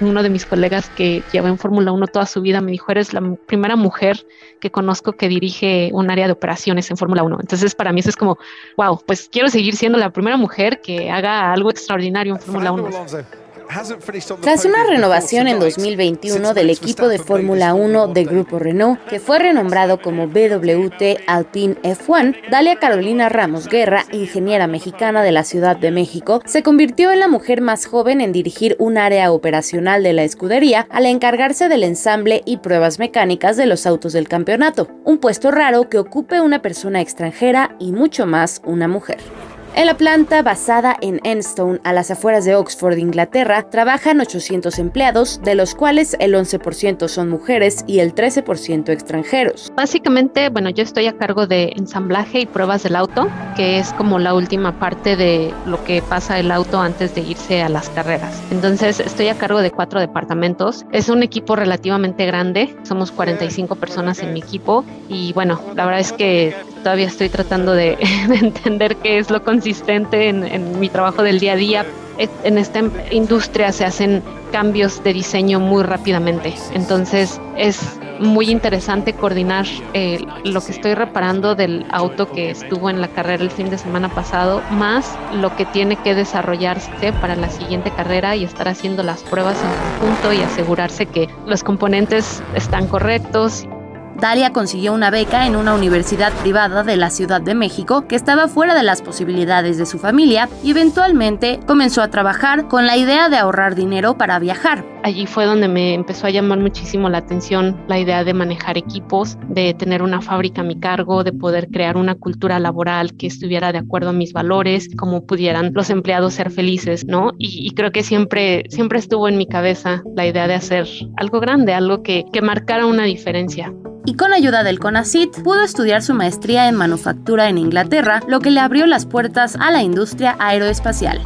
uno de mis colegas que lleva en Fórmula 1 toda su vida me dijo, eres la primera mujer que conozco que dirige un área de operaciones en Fórmula 1. Entonces, para mí eso es como, wow, pues quiero seguir siendo la primera mujer que haga algo extraordinario en Fórmula 1. Tras una renovación en 2021 del equipo de Fórmula 1 de Grupo Renault, que fue renombrado como BWT Alpine F1, Dalia Carolina Ramos Guerra, ingeniera mexicana de la Ciudad de México, se convirtió en la mujer más joven en dirigir un área operacional de la escudería al encargarse del ensamble y pruebas mecánicas de los autos del campeonato, un puesto raro que ocupe una persona extranjera y mucho más una mujer. En la planta basada en Enstone, a las afueras de Oxford, Inglaterra, trabajan 800 empleados, de los cuales el 11% son mujeres y el 13% extranjeros. Básicamente, bueno, yo estoy a cargo de ensamblaje y pruebas del auto, que es como la última parte de lo que pasa el auto antes de irse a las carreras. Entonces, estoy a cargo de cuatro departamentos. Es un equipo relativamente grande, somos 45 personas en mi equipo y bueno, la verdad es que todavía estoy tratando de, entender qué es lo consistente en, mi trabajo del día a día. En esta industria se hacen cambios de diseño muy rápidamente, entonces es muy interesante coordinar eh, lo que estoy reparando del auto que estuvo en la carrera el fin de semana pasado, más lo que tiene que desarrollarse para la siguiente carrera y estar haciendo las pruebas en conjunto y asegurarse que los componentes están correctos Dalia consiguió una beca en una universidad privada de la Ciudad de México que estaba fuera de las posibilidades de su familia y eventualmente comenzó a trabajar con la idea de ahorrar dinero para viajar. Allí fue donde me empezó a llamar muchísimo la atención la idea de manejar equipos, de tener una fábrica a mi cargo, de poder crear una cultura laboral que estuviera de acuerdo a mis valores, cómo pudieran los empleados ser felices, ¿no? Y, creo que siempre, siempre estuvo en mi cabeza la idea de hacer algo grande, algo que, que marcara una diferencia y con ayuda del CONACIT pudo estudiar su maestría en manufactura en Inglaterra, lo que le abrió las puertas a la industria aeroespacial.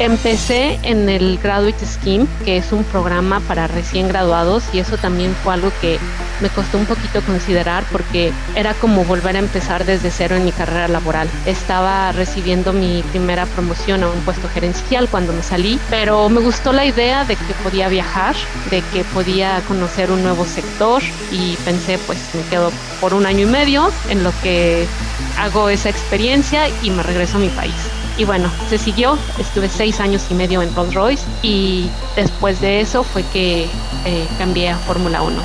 Empecé en el Graduate Scheme, que es un programa para recién graduados y eso también fue algo que me costó un poquito considerar porque era como volver a empezar desde cero en mi carrera laboral. Estaba recibiendo mi primera promoción a un puesto gerencial cuando me salí, pero me gustó la idea de que podía viajar, de que podía conocer un nuevo sector y pensé pues me quedo por un año y medio en lo que hago esa experiencia y me regreso a mi país. Y bueno, se siguió, estuve seis años y medio en Rolls Royce y después de eso fue que eh, cambié a Fórmula 1.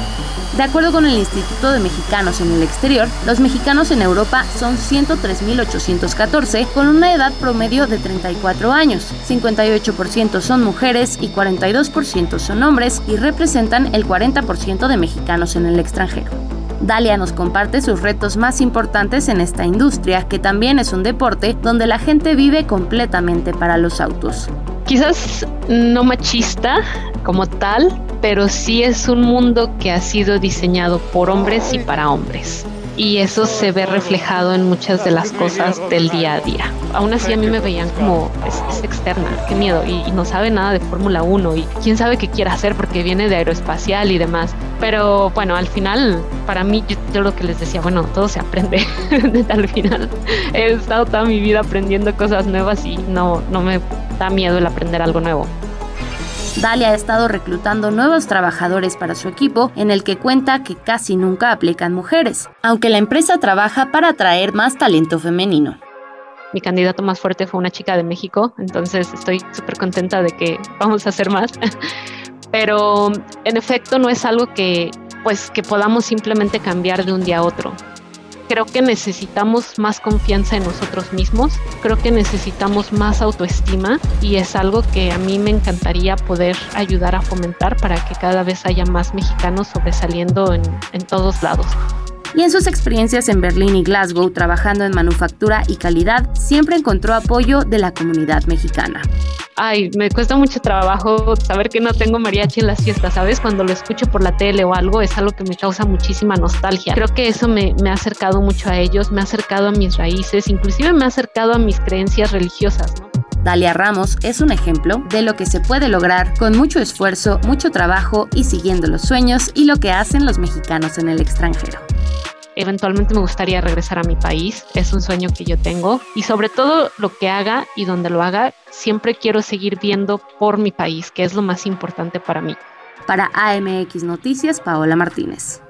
De acuerdo con el Instituto de Mexicanos en el Exterior, los mexicanos en Europa son 103.814 con una edad promedio de 34 años. 58% son mujeres y 42% son hombres y representan el 40% de mexicanos en el extranjero. Dalia nos comparte sus retos más importantes en esta industria, que también es un deporte donde la gente vive completamente para los autos. Quizás no machista como tal, pero sí es un mundo que ha sido diseñado por hombres y para hombres y eso se ve reflejado en muchas de las cosas del día a día. Aún así a mí me veían como es, externa, qué miedo, y, no sabe nada de Fórmula 1 y quién sabe qué quiere hacer porque viene de aeroespacial y demás. Pero bueno, al final, para mí, yo, lo que les decía, bueno, todo se aprende. al final, he estado toda mi vida aprendiendo cosas nuevas y no, no me da miedo el aprender algo nuevo. Dalia ha estado reclutando nuevos trabajadores para su equipo, en el que cuenta que casi nunca aplican mujeres, aunque la empresa trabaja para atraer más talento femenino. Mi candidato más fuerte fue una chica de México, entonces estoy súper contenta de que vamos a hacer más. Pero en efecto no es algo que pues que podamos simplemente cambiar de un día a otro creo que necesitamos más confianza en nosotros mismos, creo que necesitamos más autoestima y es algo que a mí me encantaría poder ayudar a fomentar para que cada vez haya más mexicanos sobresaliendo en, en todos lados y en sus experiencias en Berlín y Glasgow trabajando en manufactura y calidad, siempre encontró apoyo de la comunidad mexicana ay, me cuesta mucho trabajo saber que no tengo mariachi en las fiestas, ¿sabes? Cuando lo escucho por la tele o algo, es algo que me causa muchísima nostalgia. Creo que eso me, me ha acercado mucho a ellos, me ha acercado a mis raíces, inclusive me ha acercado a mis creencias religiosas, ¿no? Dalia Ramos es un ejemplo de lo que se puede lograr con mucho esfuerzo, mucho trabajo y siguiendo los sueños y lo que hacen los mexicanos en el extranjero eventualmente me gustaría regresar a mi país, es un sueño que yo tengo y sobre todo lo que haga y donde lo haga, siempre quiero seguir viendo por mi país, que es lo más importante para mí. Para AMX Noticias, Paola Martínez.